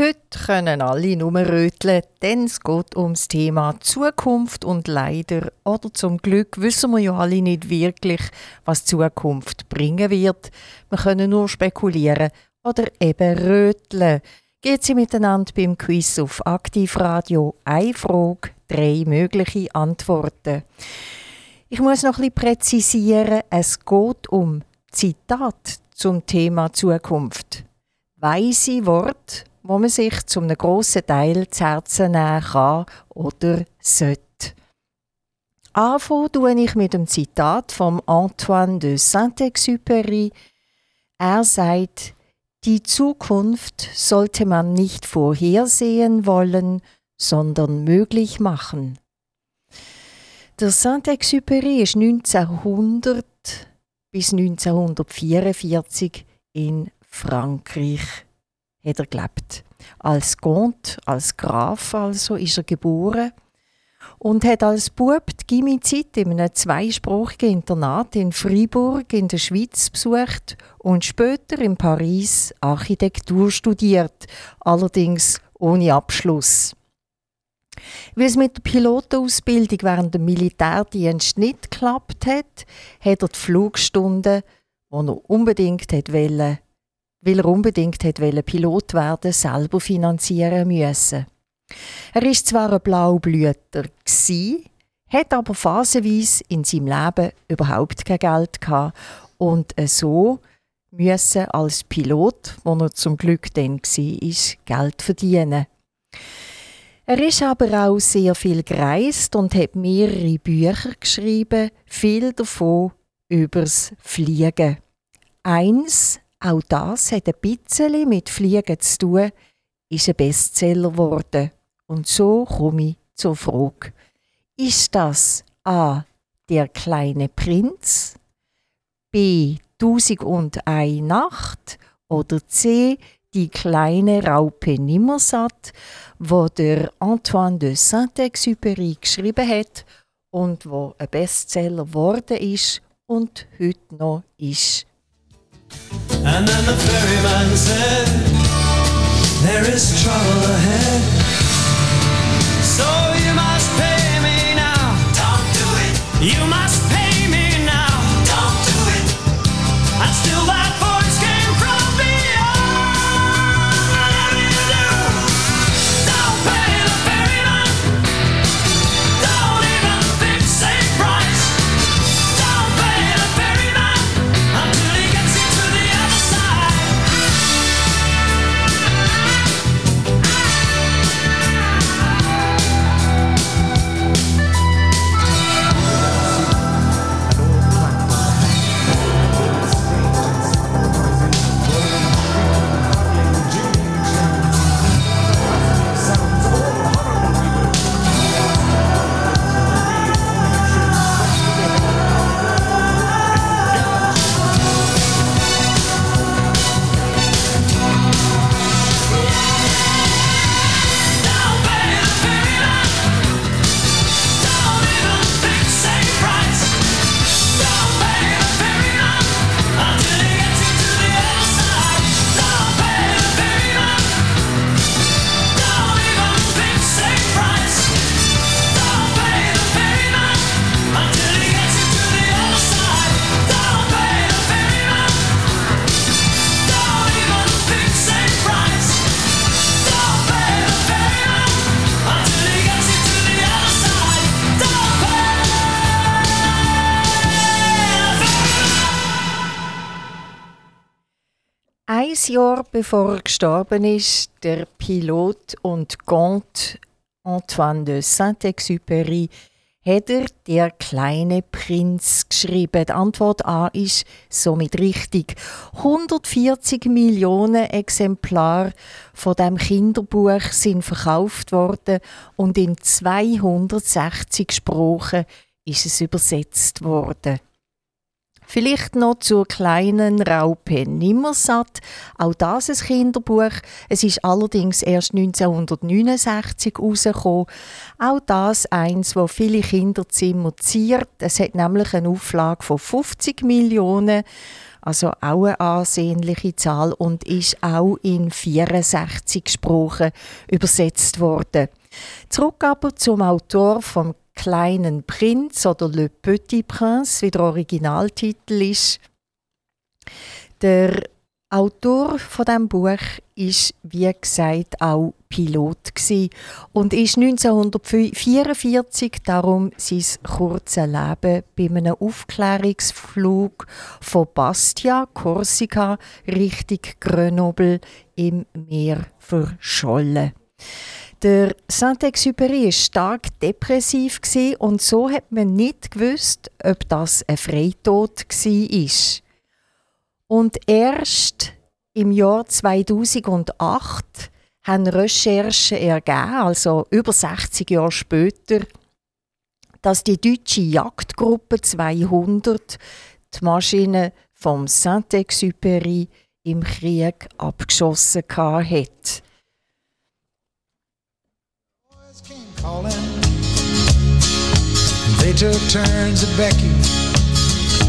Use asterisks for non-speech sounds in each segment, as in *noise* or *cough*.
Heute können alle nur röteln, denn es geht ums Thema Zukunft und leider oder zum Glück wissen wir ja alle nicht wirklich, was Zukunft bringen wird. Wir können nur spekulieren oder eben röteln. Geht sie miteinander beim Quiz auf Aktivradio? Eine Frage, drei mögliche Antworten. Ich muss noch bisschen präzisieren, es geht um Zitat zum Thema Zukunft. Weise Wort wo man sich zu einem grossen Teil zu Herzen nehmen kann oder sollte. Anfangen tue ich mit dem Zitat von Antoine de Saint-Exupéry. Er sagt, die Zukunft sollte man nicht vorhersehen wollen, sondern möglich machen. Der Saint-Exupéry ist 1900 bis 1944 in Frankreich hat er gelebt. Als Comte, als Graf also, ist er geboren und hat als Bub die Gimmi-Zeit in einem zweisprachigen Internat in Fribourg in der Schweiz besucht und später in Paris Architektur studiert, allerdings ohne Abschluss. Weil es mit der Pilotenausbildung während dem Militärdienst nicht geklappt hat, hat er die Flugstunden, die er unbedingt wollte, weil er unbedingt wollte Pilot werden, selber finanzieren müssen. Er ist zwar ein Blaublüter hat aber phasenweise in seinem Leben überhaupt kein Geld gehabt und so müssen als Pilot, wo er zum Glück dann war, Geld verdienen. Er ist aber auch sehr viel gereist und hat mehrere Bücher geschrieben, viel davon übers Fliegen. Eins auch das hat ein bisschen mit Fliegen zu tun, ist ein Bestseller geworden. Und so komme ich zur Frage. Ist das A. Der kleine Prinz, B. Tausend und eine Nacht oder C. Die kleine Raupe Nimmersatt, wo der Antoine de Saint-Exupéry geschrieben hat und wo ein Bestseller geworden ist und heute noch ist. And then the ferryman said, There is trouble ahead. So you must pay me now. Don't do it. You must pay me now. Don't do it. And still Ein Jahr bevor er gestorben ist, der Pilot und Comte Antoine de Saint-Exupéry, hat er «Der kleine Prinz» geschrieben. Die Antwort A ist somit richtig. 140 Millionen Exemplare von dem Kinderbuch sind verkauft worden und in 260 Sprachen ist es übersetzt worden. Vielleicht noch zur kleinen Raupe Nimmersatt. Auch das ein Kinderbuch. Es ist allerdings erst 1969 herausgekommen. Auch das eins, wo viele Kinderzimmer ziert. Es hat nämlich eine Auflage von 50 Millionen also auch eine ansehnliche Zahl und ist auch in 64 Sprachen übersetzt worden. Zurück aber zum Autor vom Kleinen Prinz oder Le Petit Prince, wie der Originaltitel ist. Der Autor von dem Buch ist wie gesagt auch Pilot und ist 1944 darum sein kurzes Leben bei einem Aufklärungsflug von Bastia, Korsika, Richtung Grenoble im Meer verschollen. Der Saint-Exupéry war stark depressiv und so hat man nicht gewusst, ob das ein Freitod war. Und erst im Jahr 2008 haben Recherchen ergeben, also über 60 Jahre später, dass die deutsche Jagdgruppe 200 die Maschine vom Saint-Exupéry im Krieg abgeschossen hat. Calling. They took turns at Becky.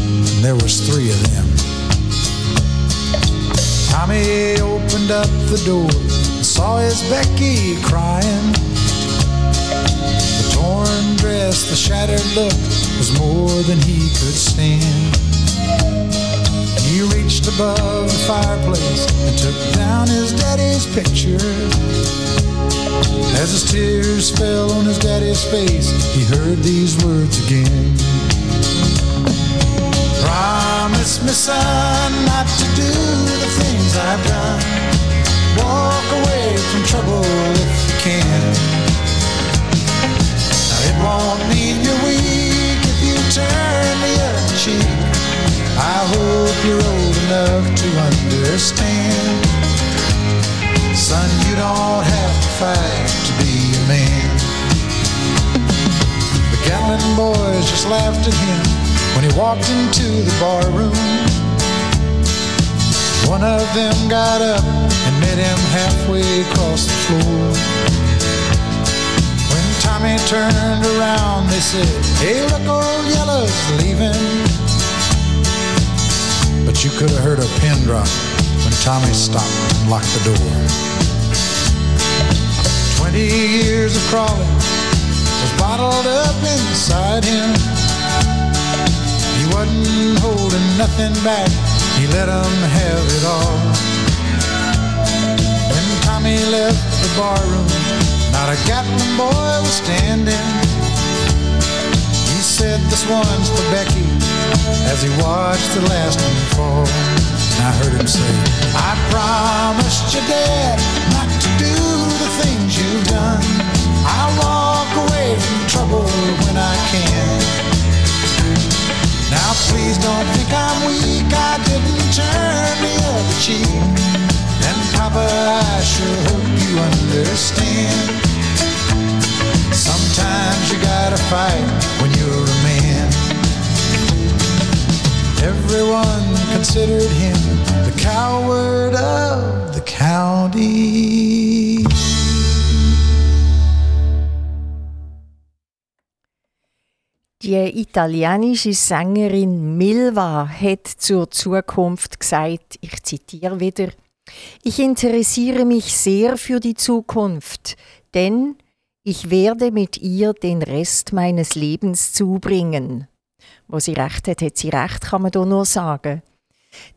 And there was three of them. Tommy opened up the door and saw his Becky crying. The torn dress, the shattered look was more than he could stand. He reached above the fireplace and took down his daddy's picture. As his tears fell on his daddy's face, he heard these words again. Promise me, son, not to do the things I've done. Walk away from trouble if you can. Now, it won't mean you're weak if you turn the other cheek. I hope you're old enough to understand. Son, you don't have fight to be a man. The Gatlin boys just laughed at him when he walked into the bar room. One of them got up and met him halfway across the floor. When Tommy turned around, they said, Hey, look, old Yellow's leaving. But you could have heard a pin drop when Tommy stopped and locked the door. Twenty years of crawling was bottled up inside him. He wasn't holding nothing back, he let 'em have it all. When Tommy left the barroom, not a Gatlin boy was standing. He said, This one's for Becky, as he watched the last one fall. I heard him say, I promised your dad not things you've done. I'll walk away from trouble when I can. Now please don't think I'm weak, I didn't turn the other cheek. And Papa, I sure hope you understand. Sometimes you gotta fight when you're a man. Everyone considered him the coward of the county. Die italienische Sängerin Milva hat zur Zukunft gesagt, ich zitiere wieder, ich interessiere mich sehr für die Zukunft, denn ich werde mit ihr den Rest meines Lebens zubringen. Wo sie recht hat, hat sie recht, kann man da nur sagen.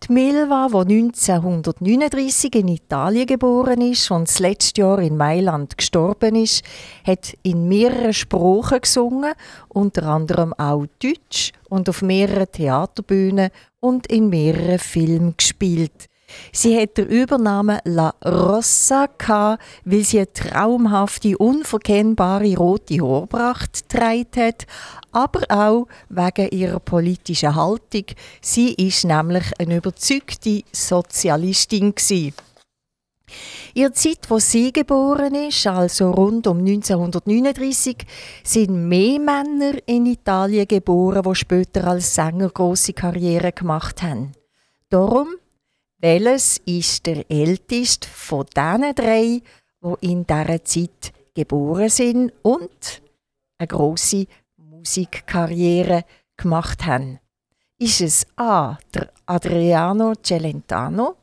Die Milva, die 1939 in Italien geboren ist und das letzte Jahr in Mailand gestorben ist, hat in mehreren Sprachen gesungen, unter anderem auch Deutsch und auf mehreren Theaterbühnen und in mehreren Filmen gespielt. Sie hat den Übernamen La Rossa gehabt, weil sie eine traumhafte, unverkennbare rote Haarpracht getragen hat, aber auch wegen ihrer politischen Haltung. Sie ist nämlich eine überzeugte Sozialistin gewesen. Der Zeit, wo sie geboren ist, also rund um 1939, sind mehr Männer in Italien geboren, die später als Sänger große Karriere gemacht haben. Darum welches ist der älteste von diesen drei, die in dieser Zeit geboren sind und eine grosse Musikkarriere gemacht haben? Ist es A. der Adriano Celentano?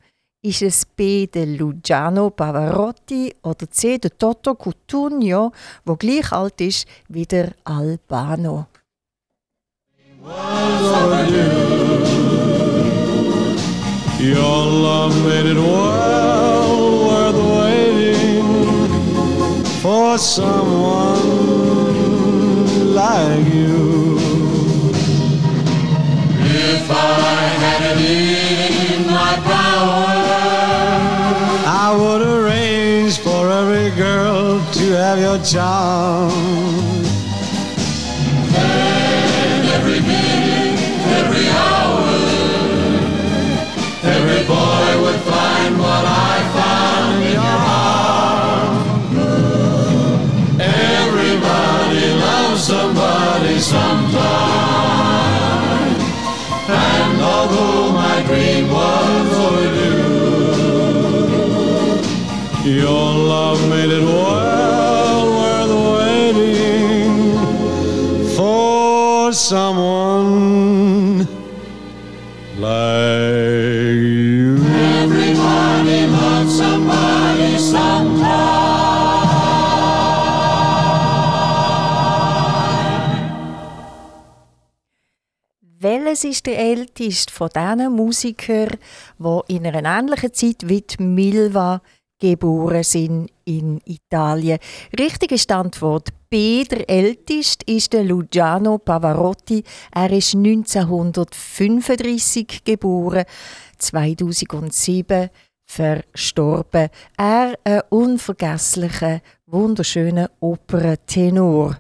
Ist es B. der Luciano Pavarotti? Oder C. der Toto Cutugno, wo gleich alt ist wie der Albano? Your love made it well worth waiting for someone like you. If I had it in my power, I would arrange for every girl to have your charm. Your love made it well worth waiting for someone like you. Everybody loves somebody Welches ist der älteste von diesen Musikern, die in einer ähnlichen Zeit wie die Milva geboren sind in Italien? Richtige Standort B. Der älteste ist der Luciano Pavarotti. Er ist 1935 geboren, 2007 verstorben. Er ein unvergesslicher, wunderschöner Operntenor.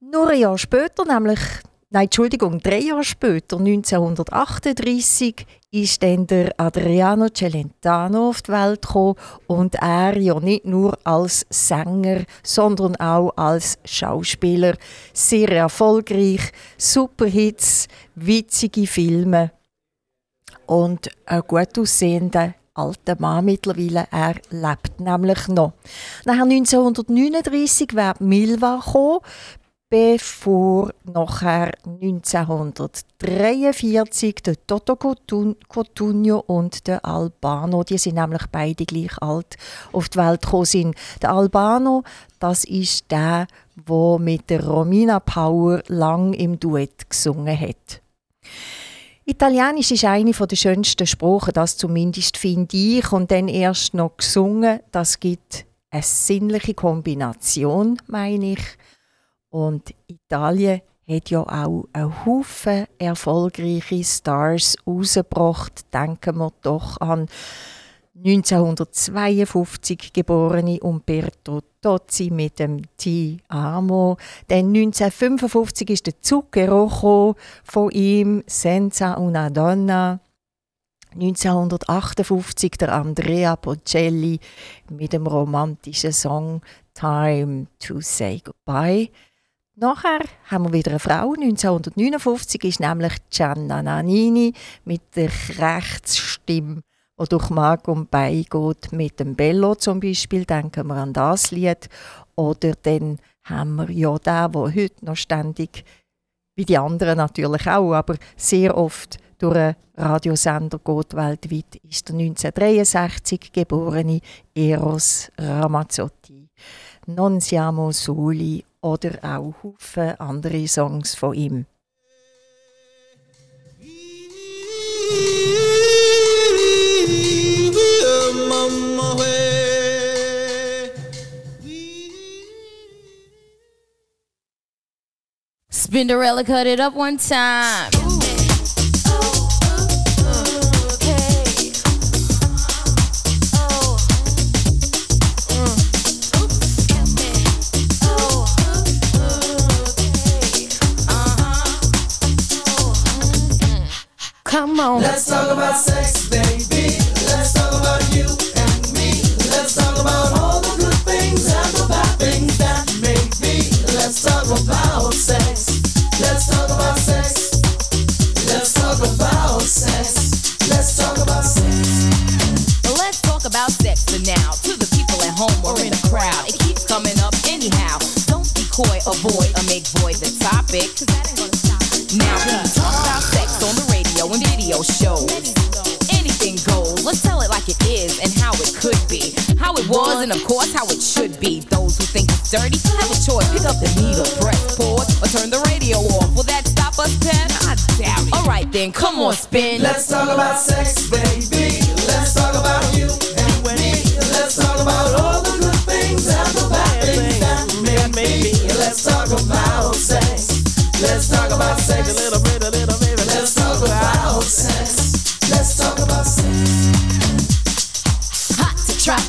Nur ein Jahr später, nämlich, nein, Entschuldigung, drei Jahre später, 1938, ist dann der Adriano Celentano auf die Welt gekommen und er ja nicht nur als Sänger, sondern auch als Schauspieler. Sehr erfolgreich, super Hits, witzige Filme und ein gut aussehender alter Mann mittlerweile. Er lebt nämlich noch. Nachher 1939 wäre Milva gekommen, bevor nachher 1943 der Toto Cotugno und der Albano, die sind nämlich beide gleich alt, auf die Welt gekommen sind. Der Albano, das ist der, der mit der Romina Power lang im Duett gesungen hat. Italienisch ist eine der schönsten Sprachen, das zumindest finde ich. Und dann erst noch gesungen, das gibt eine sinnliche Kombination, meine ich. Und Italien hat ja auch einen Haufen erfolgreiche Stars rausgebracht. Denken wir doch an 1952 geborene Umberto Tozzi mit dem Ti Amo. Dann 1955 ist der Zucchero von ihm, Senza una donna. 1958 der Andrea Bocelli mit dem romantischen Song Time to Say Goodbye. Nachher haben wir wieder eine Frau. 1959 ist nämlich Gianna Nannini mit der Rechtsstimme, die durch Mark und Bein geht, mit dem Bello zum Beispiel. Denken wir an das Lied. Oder dann haben wir ja den, der heute noch ständig, wie die anderen natürlich auch, aber sehr oft durch einen Radiosender geht weltweit, ist der 1963 geborene Eros Ramazzotti. Non siamo soli oder auch Haufen andere Songs von ihm. Spinderella cut it up one time. On. Let's talk about sex, baby. Let's talk about you and me. Let's talk about all the good things and the bad things that may be. Let's talk about sex. Let's talk about sex. Let's talk about sex. Let's talk about sex. Well, let's talk about sex for now. To the people at home or in the crowd, it keeps coming up anyhow. Don't be coy, avoid, or make void the topic. Now, we talk about radio shows. Anything goes, let's tell it like it is and how it could be. How it was and of course how it should be. Those who think it's dirty have a choice. Pick up the needle, press pause, or turn the radio off. Will that stop us, Pat? I doubt it. Alright then, come on, spin. Let's talk about sex, baby. Let's talk about you and me. Let's talk about all the good things and the bad things that may be. Let's talk about sex. Let's talk about sex. A little bit.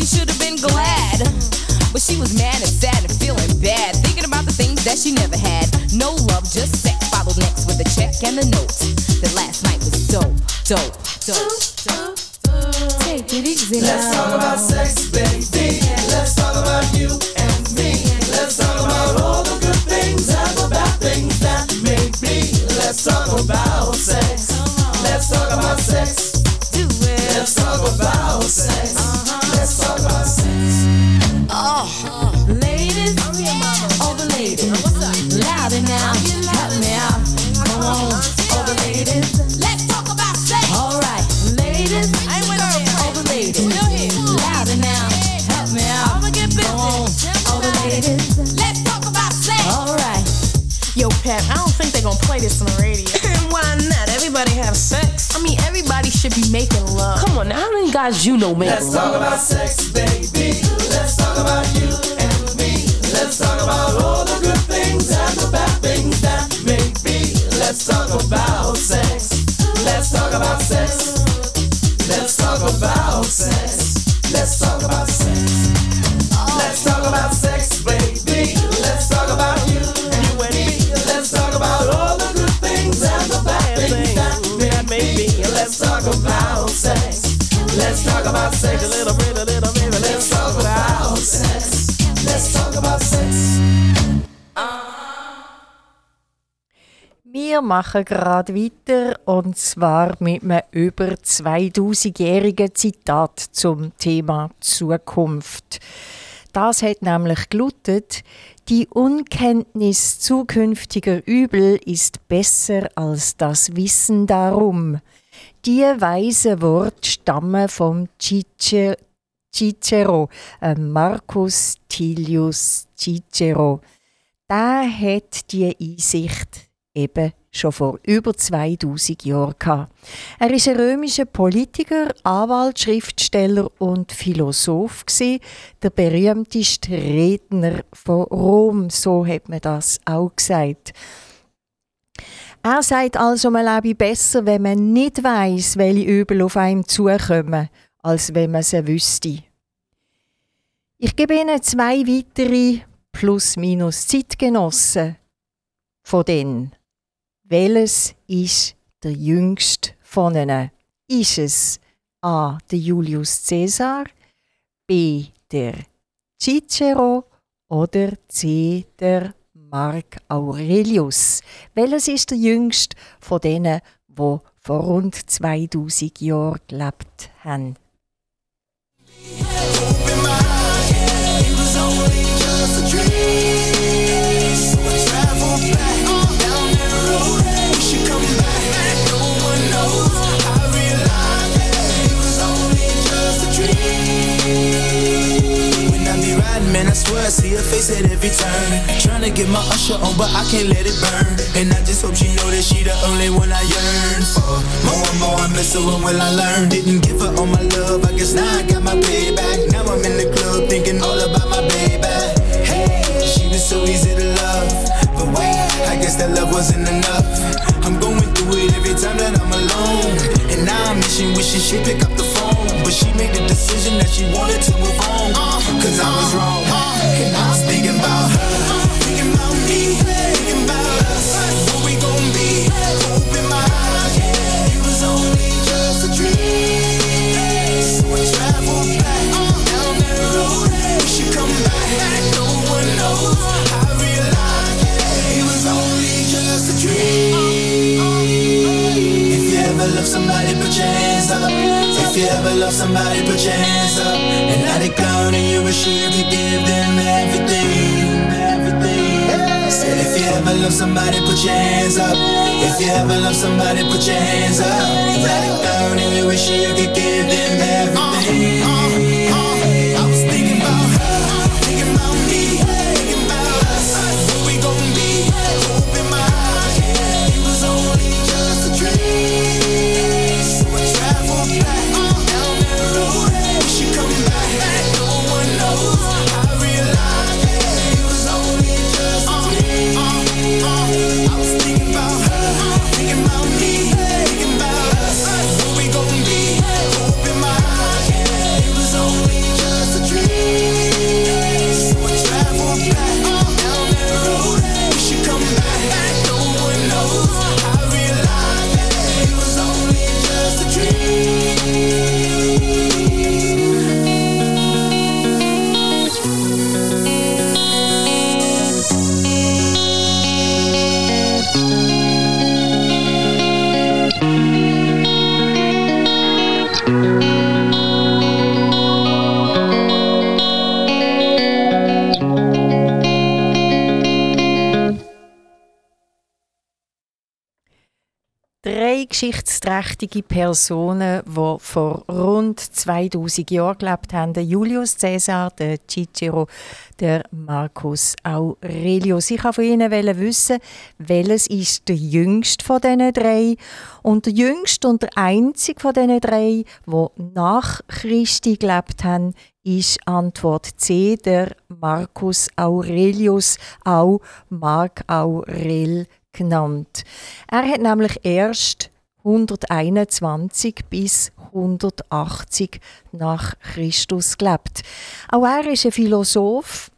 she should have been glad. But she was mad and sad and feeling bad, thinking about the things that she never had. No love, just sex. Followed next with a check and a note. That last night was dope, dope, dope, dope. Take it easy Let's talk about sex, baby. This on the radio. *laughs* Why not? Everybody have sex. I mean, everybody should be making love. Come on, now, how many guys you know make Let's talk about sex, baby. Let's talk about you and me. Let's talk about all the good things and the bad things that make me. Let's talk about sex. Let's talk about sex. Let's talk about sex. About sex. A little bit, a little bit. Let's talk about sex. Let's talk about sex. Wir machen gerade weiter und zwar mit einem über 2000-jährigen Zitat zum Thema Zukunft. Das hat nämlich gelautet, die Unkenntnis zukünftiger Übel ist besser als das Wissen darum. Die weise Worte stammen vom Cice- Cicero, äh, Marcus Tilius Cicero. Der hat die Einsicht eben schon vor über 2000 Jahren gehabt. Er ist ein römischer Politiker, Anwalt, Schriftsteller und Philosoph gsi, der berühmteste Redner von Rom, so hat man das auch gesagt. Er sagt also, man lebe besser, wenn man nicht weiß, welche Übel auf einem zukommen, als wenn man sie wüsste. Ich gebe Ihnen zwei weitere plus-minus Zeitgenossen von denen. Welches ist der jüngste von ihnen? Ist es A. der Julius Caesar, B. der Cicero oder C. der Mark Aurelius? Welches ist der jüngste von denen, die vor rund 2000 Jahren gelebt haben? Man, I swear I see her face at every turn. Trying to get my usher on, but I can't let it burn. And I just hope she know that she the only one I yearn for. More and more I miss her, when will I learn? Didn't give her all my love, I guess now I got my payback. Now I'm in the club thinking all about my baby. Hey, she was so easy to love. But wait, I guess that love wasn't enough. I'm going through it every time that I'm alone. And now I'm wishing, wishing she'd pick up the phone. But she made the decision that she wanted to move on. Uh, Cause I was uh, wrong. Uh. And I was thinking about her. Me. Us. What we gon' be. Open my eyes. It was only just a dream. So I traveled back. Down that road. Come back. No one knows. I realized it was only just a dream. If you ever love somebody, put your hands up. If you ever love somebody, put your hands up. And let it go And you wish you could give them everything, Said if you ever love somebody, put your hands up. If you ever love somebody, put your hands up. Let it go And you wish you could give them everything. Geschichtsträchtige Personen, die vor rund 2000 Jahren gelebt haben. Julius Caesar, der Cicero, der Marcus Aurelius. Ich wollte von Ihnen wissen, welches ist der jüngste von diesen drei? Und der jüngste und der einzige von diesen drei, die nach Christi gelebt haben, ist Antwort C, der Marcus Aurelius, auch Marc Aurel genannt. Er hat nämlich erst 121 bis 180 nach Christus gelebt. Auch er ist ein Philosoph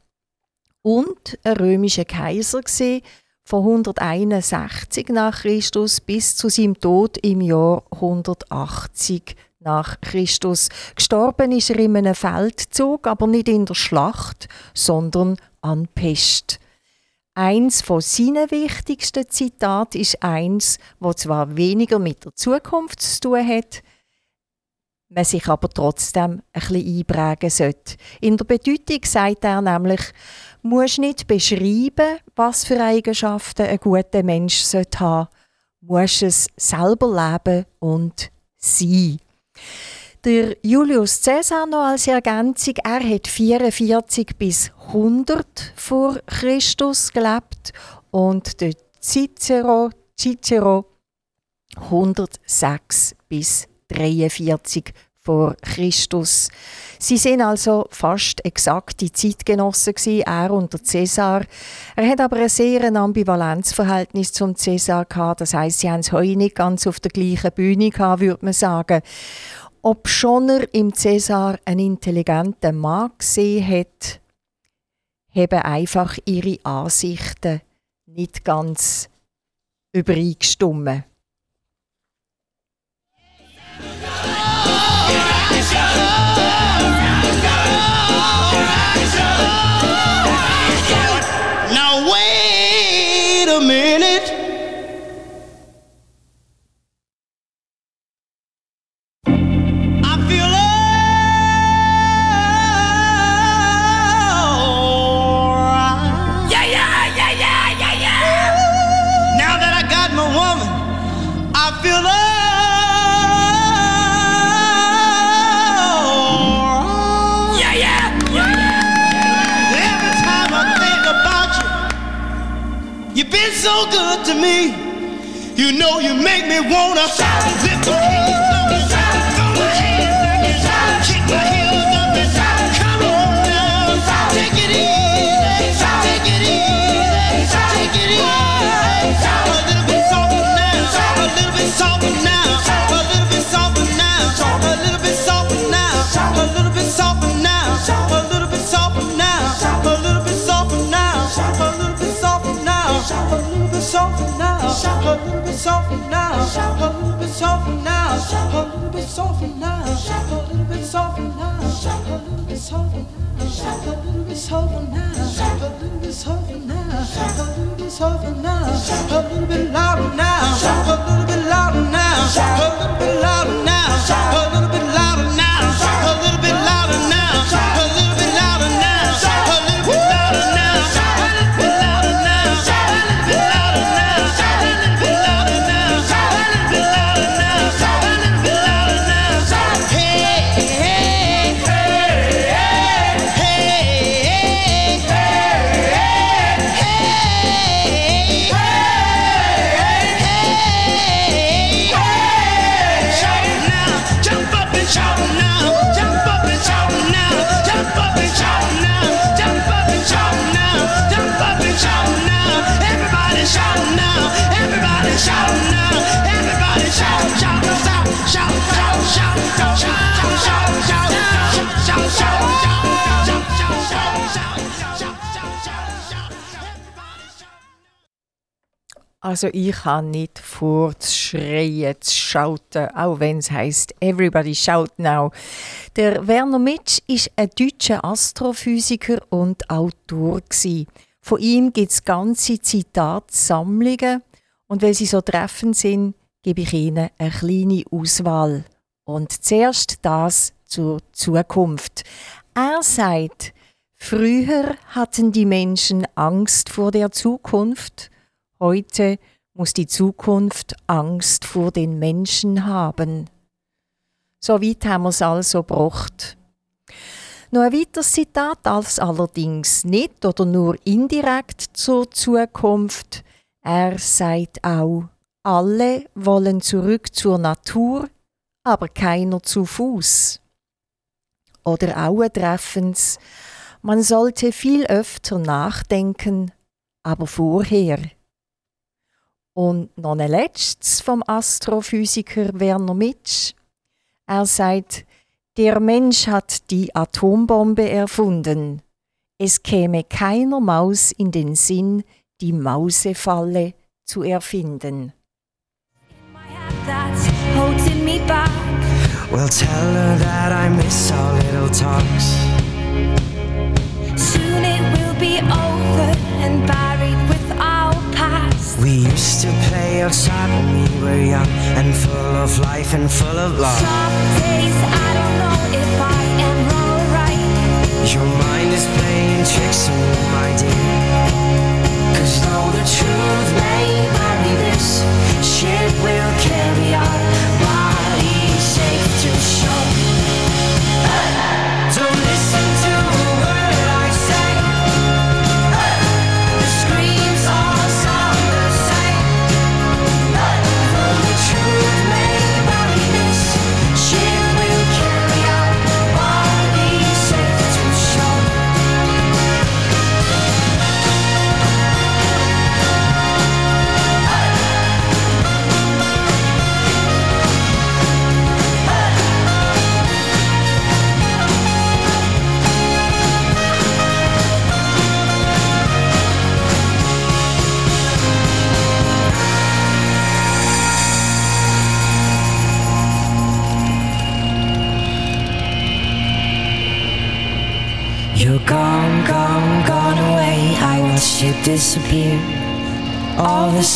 und ein römischer Kaiser gewesen, von 161 nach Christus bis zu seinem Tod im Jahr 180 nach Christus. Gestorben ist er in einem Feldzug, aber nicht in der Schlacht, sondern an Pest. Eins von seinen wichtigsten Zitaten ist eins, wo zwar weniger mit der Zukunft zu tun hat, man sich aber trotzdem ein bisschen einprägen sollte. In der Bedeutung sagt er nämlich, musst nicht beschreiben, was für Eigenschaften ein guter Mensch sollte haben, musst es selber leben und sein. Der Julius Caesar noch als Ergänzung, er hat 44 bis 100 vor Christus gelebt und der Cicero, Cicero 106 bis 43 vor Christus. Sie sind also fast exakte Zeitgenossen gewesen, er und der Cäsar. Er hat aber ein sehr Ambivalenzverhältnis zum Cäsar gehabt. Das heißt, sie haben es heute nicht ganz auf der gleichen Bühne gehabt, würde man sagen. Ob schon er im Cäsar einen intelligenten Mann gesehen hat, haben einfach ihre Ansichten nicht ganz übereingestimmt. Now wait a minute. Been so good to me. You know you make me wanna lift my hands up and throw my hands up and kick my heels up and come on now, take it easy, take it easy, take it easy. A little bit softer now, a little bit softer now, a little bit softer now, a little bit softer now, a little bit softer now, softer now, a little bit softer now, a little bit softer now, a little bit softer now, a little bit softer now, a little bit softer now, a little bit softer now, a little bit softer now, a little bit softer now, a little bit now, a little bit now, a little bit now, a little bit now, a little bit louder now, Also ich kann nicht vor zu schreien, zu schauten, auch wenn es heißt Everybody shout now. Der Werner Mitsch ist ein deutscher Astrophysiker und Autor gsi. Von ihm gibt es ganze Zitatsammlungen und weil sie so treffend sind, gebe ich Ihnen eine kleine Auswahl. Und zuerst das zur Zukunft. Er sagt, früher hatten die Menschen Angst vor der Zukunft, heute muss die Zukunft Angst vor den Menschen haben. So weit haben wir es also gebracht. Noch ein weiteres Zitat, als allerdings nicht oder nur indirekt zur Zukunft. Er sagt auch, alle wollen zurück zur Natur, aber keiner zu Fuß. Oder auch ein treffens, man sollte viel öfter nachdenken, aber vorher. Und noch ein letztes vom Astrophysiker Werner Mitsch. Er sagt, der Mensch hat die Atombombe erfunden. Es käme keiner Maus in den Sinn, die Mausefalle zu erfinden. Well, tell her that I miss our little talks. Soon it will be over and past. We used to play outside when we were young and full of life and full of love. Some days I don't know if I am wrong or right. Your mind is playing tricks on you, my dear. Cause though the truth may vary, this ship will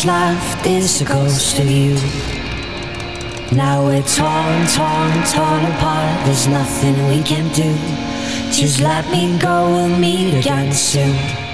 left is a ghost of you. Now we're torn, torn, torn apart. There's nothing we can do. Just let me go, we'll meet again soon.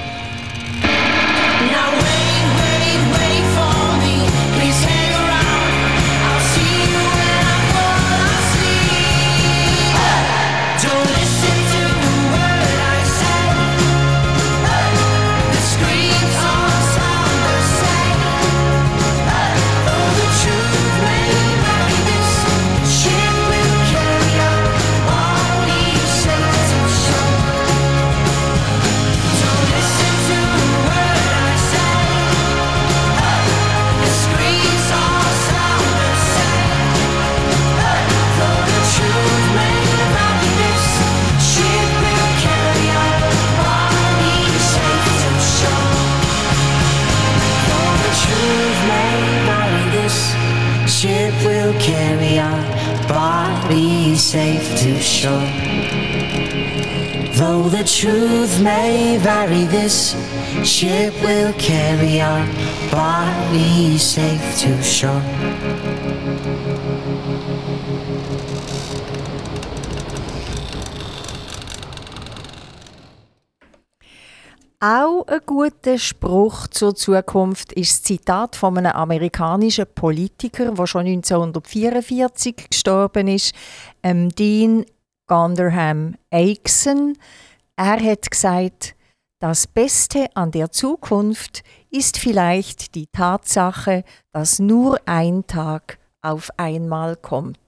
Will carry our body safe to shore. Though the truth may vary, this ship will carry our body safe to shore. Auch ein guter Spruch zur Zukunft ist das Zitat von einem amerikanischen Politiker, der schon 1944 gestorben ist, ähm, Dean Gonderham Aixon. Er hat gesagt, das Beste an der Zukunft ist vielleicht die Tatsache, dass nur ein Tag auf einmal kommt.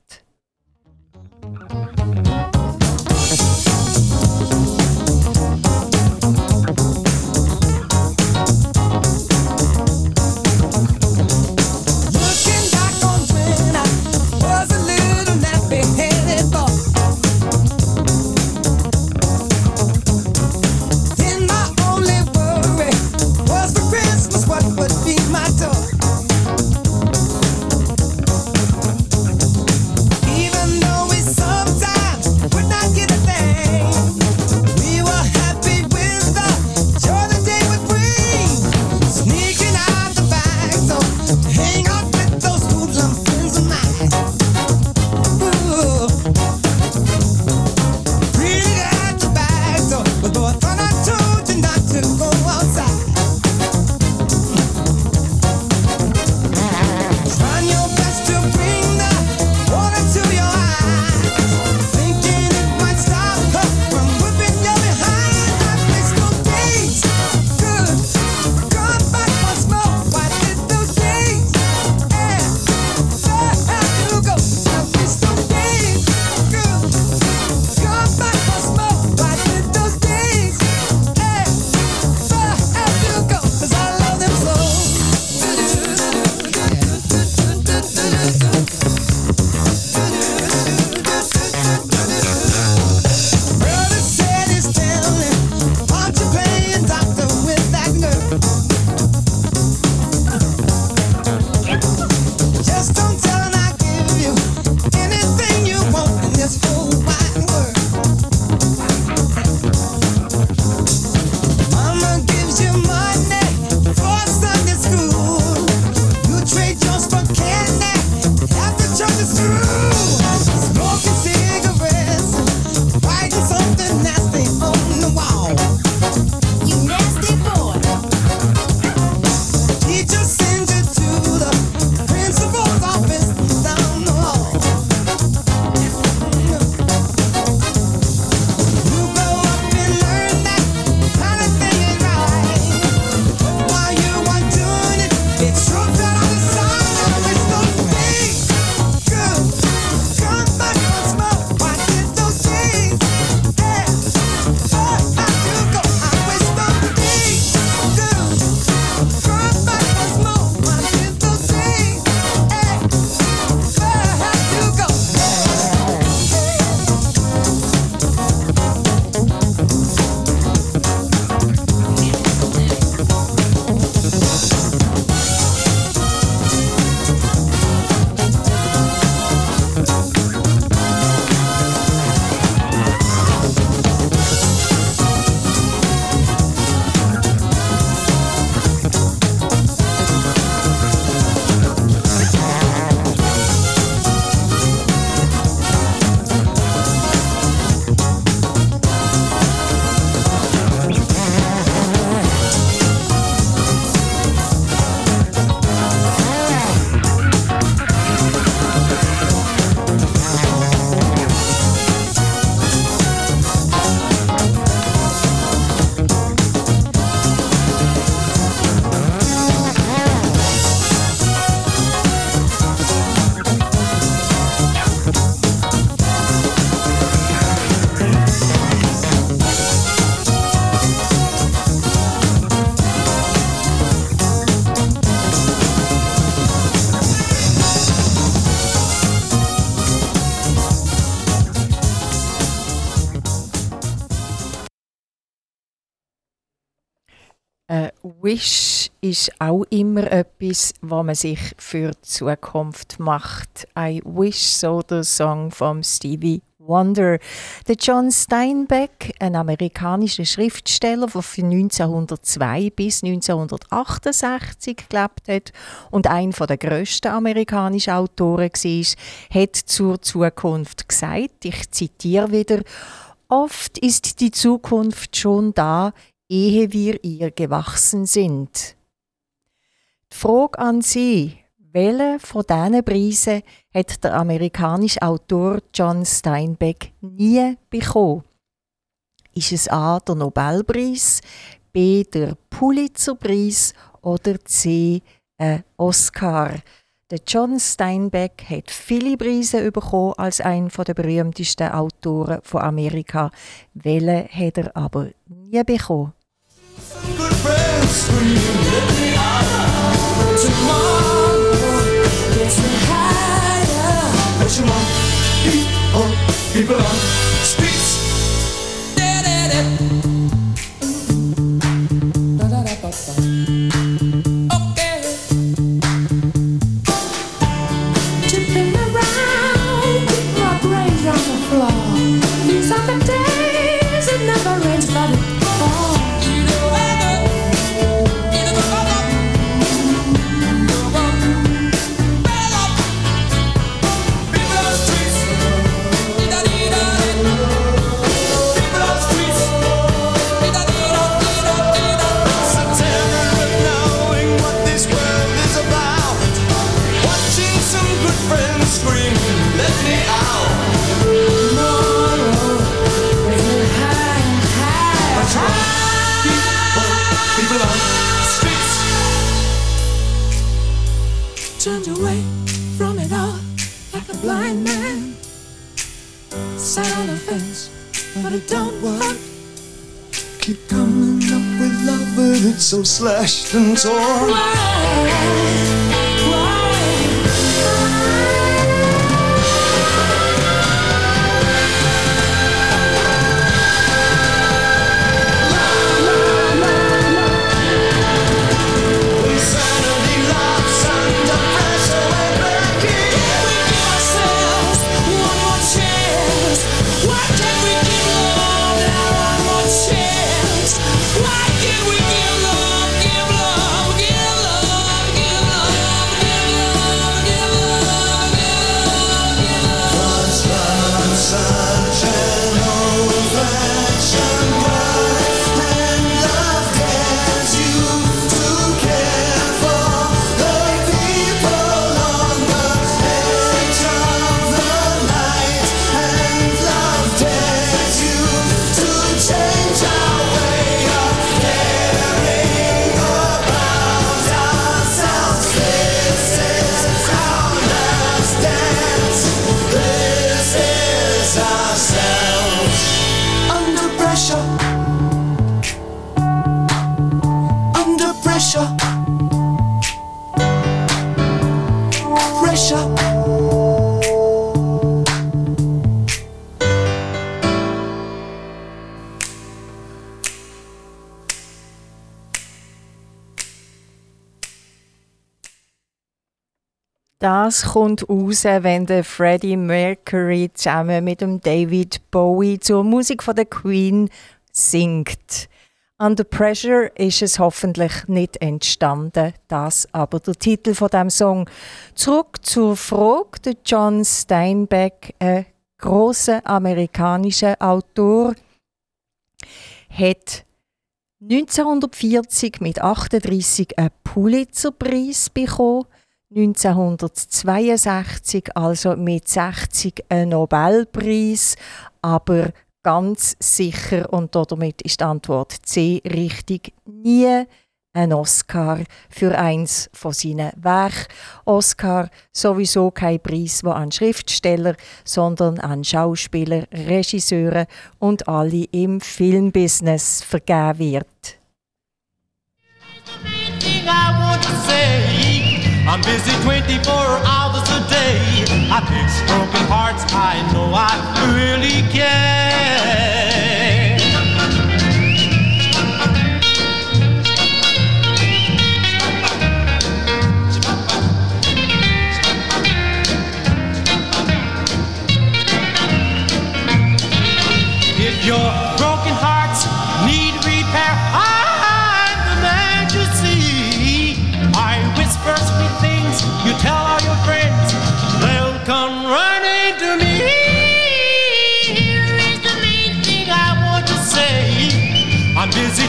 Ist auch immer etwas, was man sich für die Zukunft macht. I Wish, so der Song von Stevie Wonder. Der John Steinbeck, ein amerikanischer Schriftsteller, der von 1902 bis 1968 gelebt hat und einer der grössten amerikanischen Autoren war, hat zur Zukunft gesagt, ich zitiere wieder, Oft ist die Zukunft schon da, ehe wir ihr gewachsen sind. Frage an Sie, welche von diesen Preisen hat der amerikanische Autor John Steinbeck nie bekommen? Ist es A der Nobelpreis, B der Pulitzerpreis oder C ein Oscar? Der John Steinbeck hat viele Preise bekommen als einer der berühmtesten Autoren von Amerika. Welche hat er aber nie bekommen? People on it don't work. Keep coming up with love, but it's so slashed and torn. Das kommt raus, wenn der Freddie Mercury zusammen mit dem David Bowie zur Musik von der Queen singt. Under Pressure ist es hoffentlich nicht entstanden, das aber der Titel von dem Song. Zurück zur Frage, der John Steinbeck, ein großer amerikanischer Autor, hat 1940 mit 38 einen Pulitzerpreis bekommen. 1962, also mit 60 einen Nobelpreis, aber ganz sicher, und damit ist die Antwort C richtig, nie ein Oscar für eins von seinen Werken. Oscar sowieso kein Preis, wo an Schriftsteller, sondern an Schauspieler, Regisseure und alle im Filmbusiness vergeben wird. I'm busy 24 hours a day. I fix broken hearts, I know I really care. If you're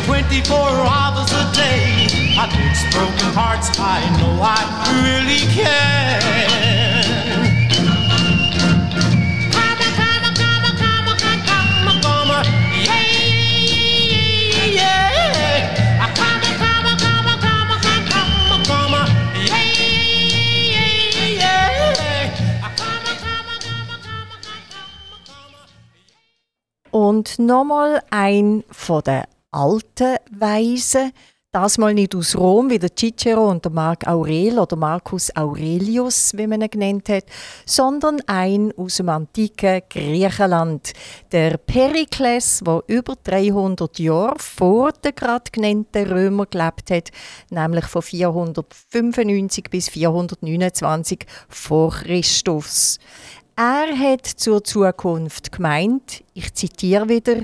24 hours a day. I fix broken hearts, I know I really can. Und nochmal ein von den alten Weisen, das mal nicht aus Rom wie der Cicero und der Marc Aurel oder Marcus Aurelius, wie man ihn genannt hat, sondern ein aus dem antiken Griechenland, der Perikles, der über 300 Jahre vor den gerade genannten Römer gelebt hat, nämlich von 495 bis 429 vor Christus. Er hat zur Zukunft gemeint, ich zitiere wieder,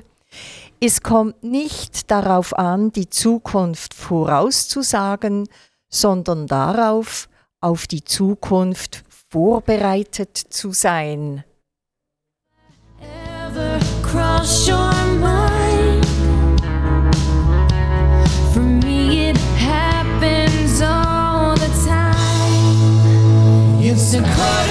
es kommt nicht darauf an, die Zukunft vorauszusagen, sondern darauf, auf die Zukunft vorbereitet zu sein. ever cross your mind. For me, it happens all the time. It's a quarter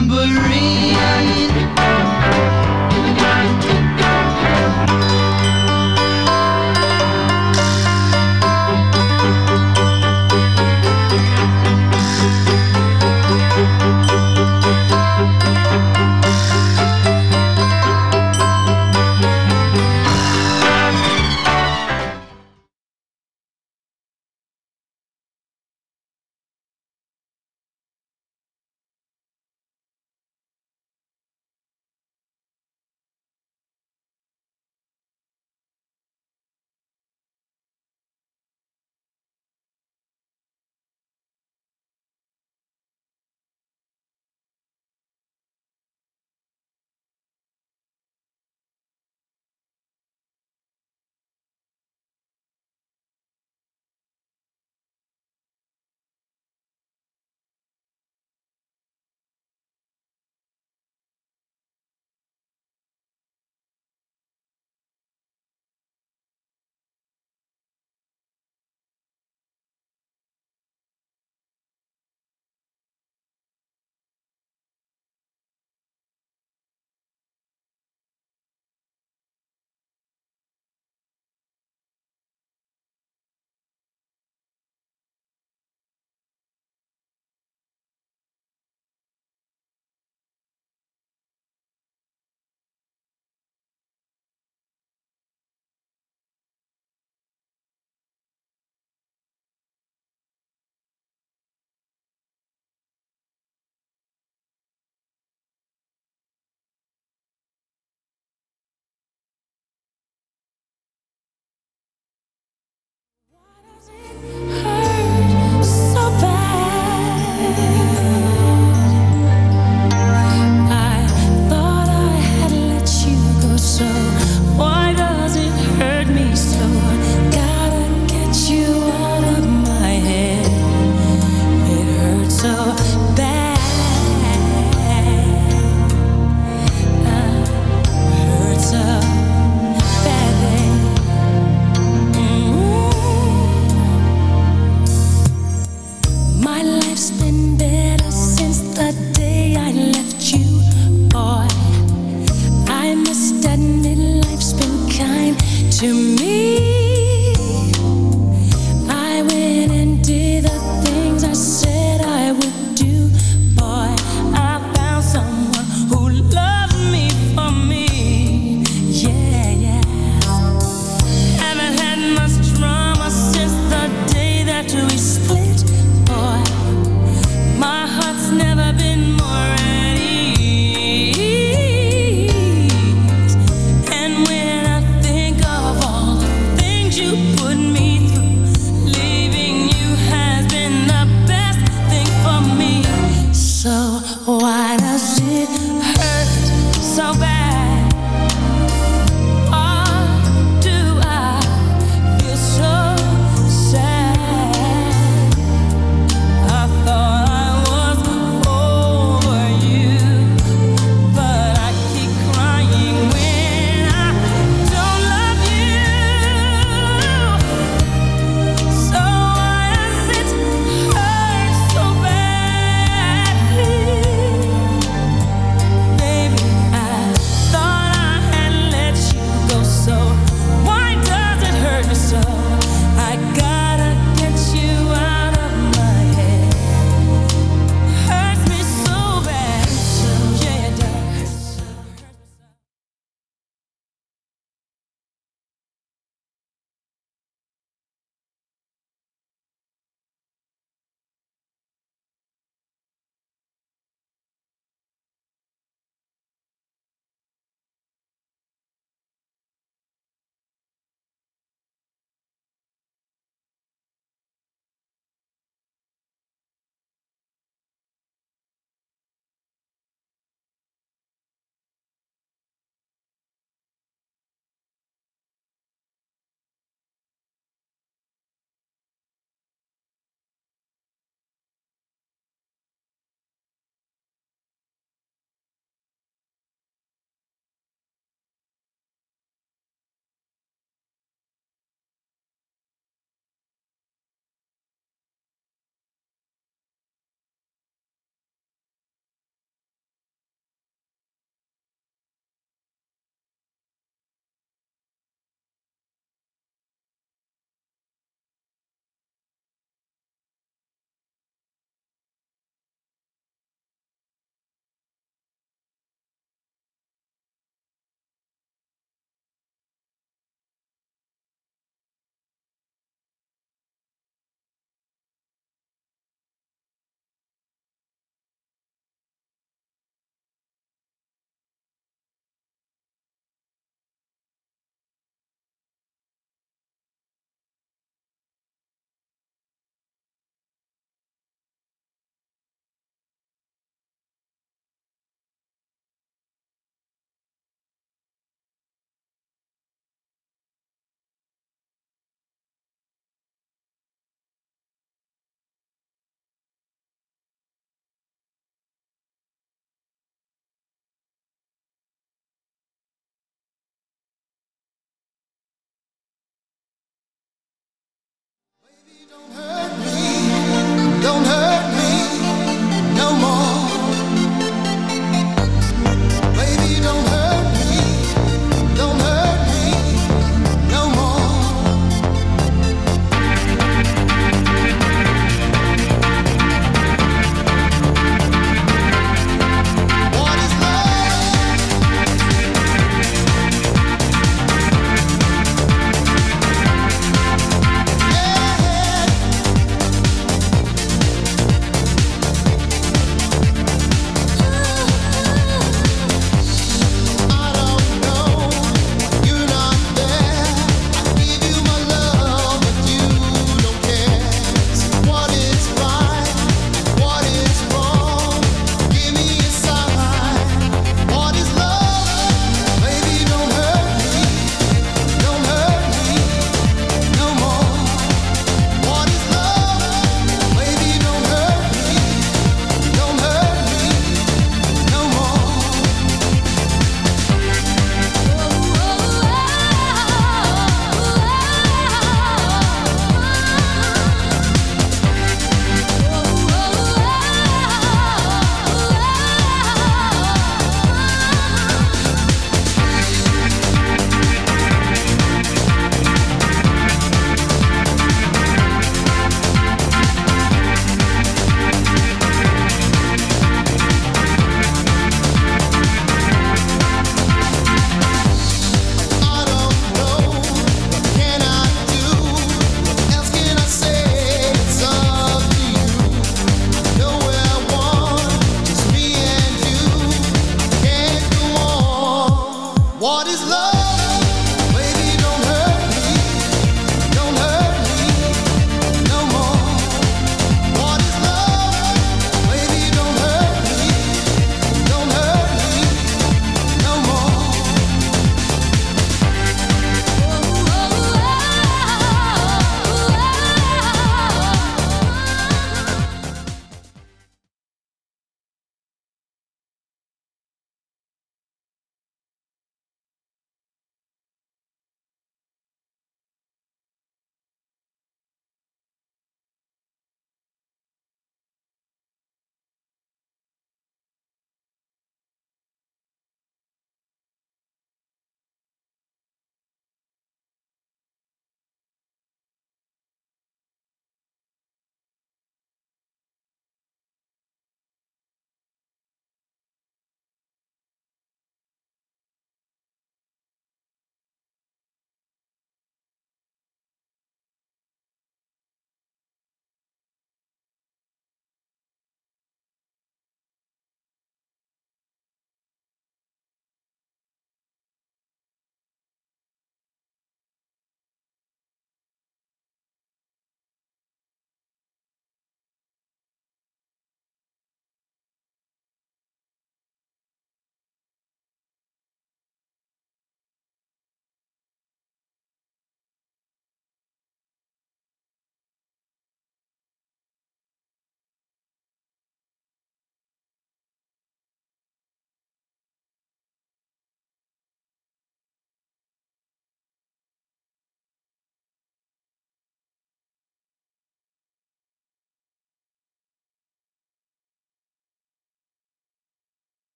don't hurt.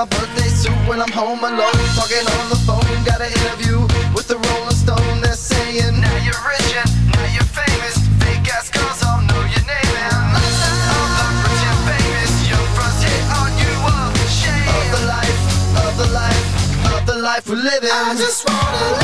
My birthday suit when I'm home alone, talking on the phone. Got an interview with the Rolling Stone. They're saying now you're rich and now you're famous. Fake ass girls all know your name and all the rich and famous. Your friends hate on you a shame of the life, of the life, of the life we're living. I just wanna